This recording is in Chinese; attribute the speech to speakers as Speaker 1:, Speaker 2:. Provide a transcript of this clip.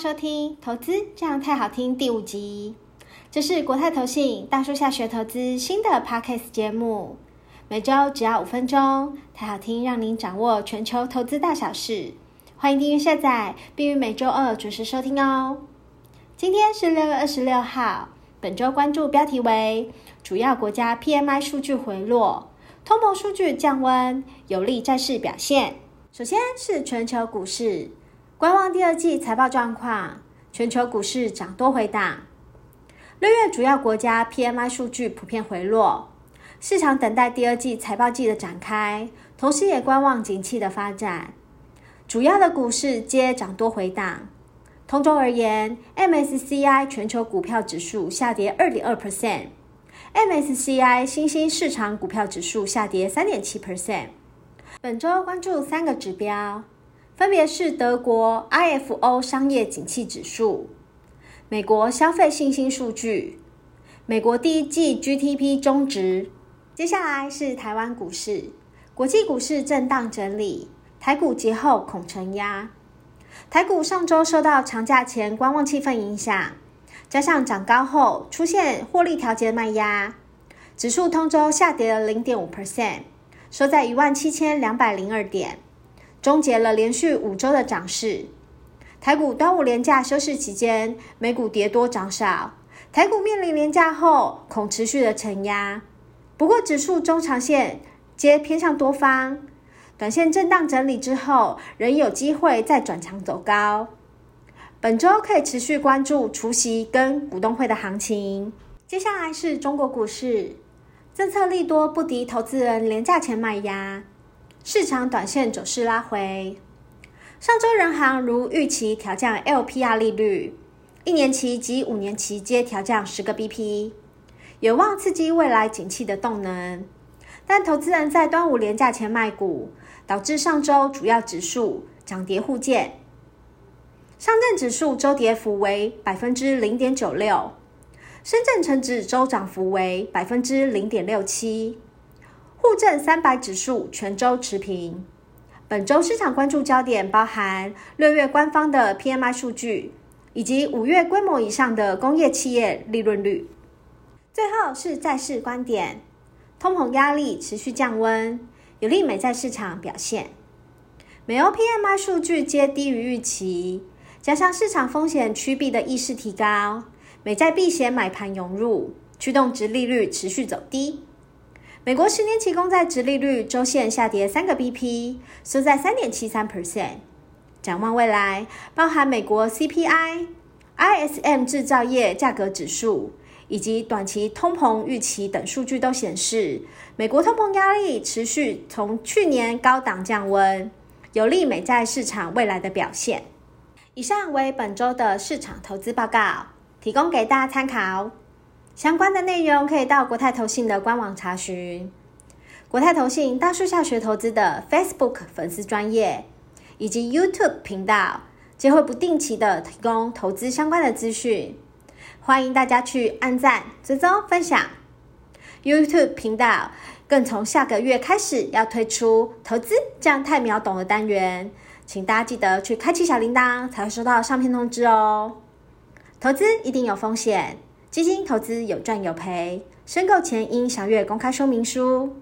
Speaker 1: 收听《投资这样泰好听》第五集，这是国泰投信大树下学投资新的 Podcast 节目，每周只要五分钟，泰好听让您掌握全球投资大小事。欢迎订阅下载，并于每周二准时收听哦。今天是六月二十六号，本周关注标题为：主要国家 PMI 数据回落，通膨数据降温，有利债市表现。首先是全球股市。观望第二季财报状况，全球股市涨多回档。六月主要国家 PMI 数据普遍回落，市场等待第二季财报季的展开，同时也观望景气的发展。主要的股市皆涨多回档。同周而言，MSCI 全球股票指数下跌二点二 percent，MSCI 新兴市场股票指数下跌三点七 percent。本周关注三个指标。分别是德国 IFO 商业景气指数、美国消费信心数据、美国第一季 GDP 终值。接下来是台湾股市，国际股市震荡整理，台股节后恐承压。台股上周受到长假前观望气氛影响，加上涨高后出现获利调节卖压，指数通周下跌了零点五 percent，收在一万七千两百零二点。终结了连续五周的涨势。台股端午连假休市期间，美股跌多涨少。台股面临连假后，恐持续的承压。不过，指数中长线皆偏向多方，短线震荡整理之后，仍有机会再转强走高。本周可以持续关注除息跟股东会的行情。接下来是中国股市，政策利多不敌投资人连假前卖压。市场短线走势拉回，上周人行如预期调降 LPR 利率，一年期及五年期皆调降十个 BP，有望刺激未来景气的动能。但投资人在端午连假前卖股，导致上周主要指数涨跌互见。上证指数周跌幅为百分之零点九六，深圳成指周涨幅为百分之零点六七。沪深三百指数全周持平。本周市场关注焦点包含六月官方的 PMI 数据，以及五月规模以上的工业企业利润率。最后是债市观点，通膨压力持续降温，有利美债市场表现。美欧 PMI 数据皆低于预期，加上市场风险趋避的意识提高，美债避险买盘涌入，驱动殖利率持续走低。美国十年期公债殖利率周线下跌三个 BP，收在三点七三 percent。展望未来，包含美国 CPI、ISM 制造业价格指数以及短期通膨预期等数据都显示，美国通膨压力持续从去年高档降温，有利美债市场未来的表现。以上为本周的市场投资报告，提供给大家参考。相关的内容可以到国泰投信的官网查询，国泰投信大树下学投资的 Facebook 粉丝专页以及 YouTube 频道，皆会不定期的提供投资相关的资讯，欢迎大家去按赞、追踪、分享。YouTube 频道更从下个月开始要推出投资这样泰秒懂的单元，请大家记得去开启小铃铛，才会收到上片通知哦。投资一定有风险。基金投资有赚有赔，申购前应详阅公开说明书。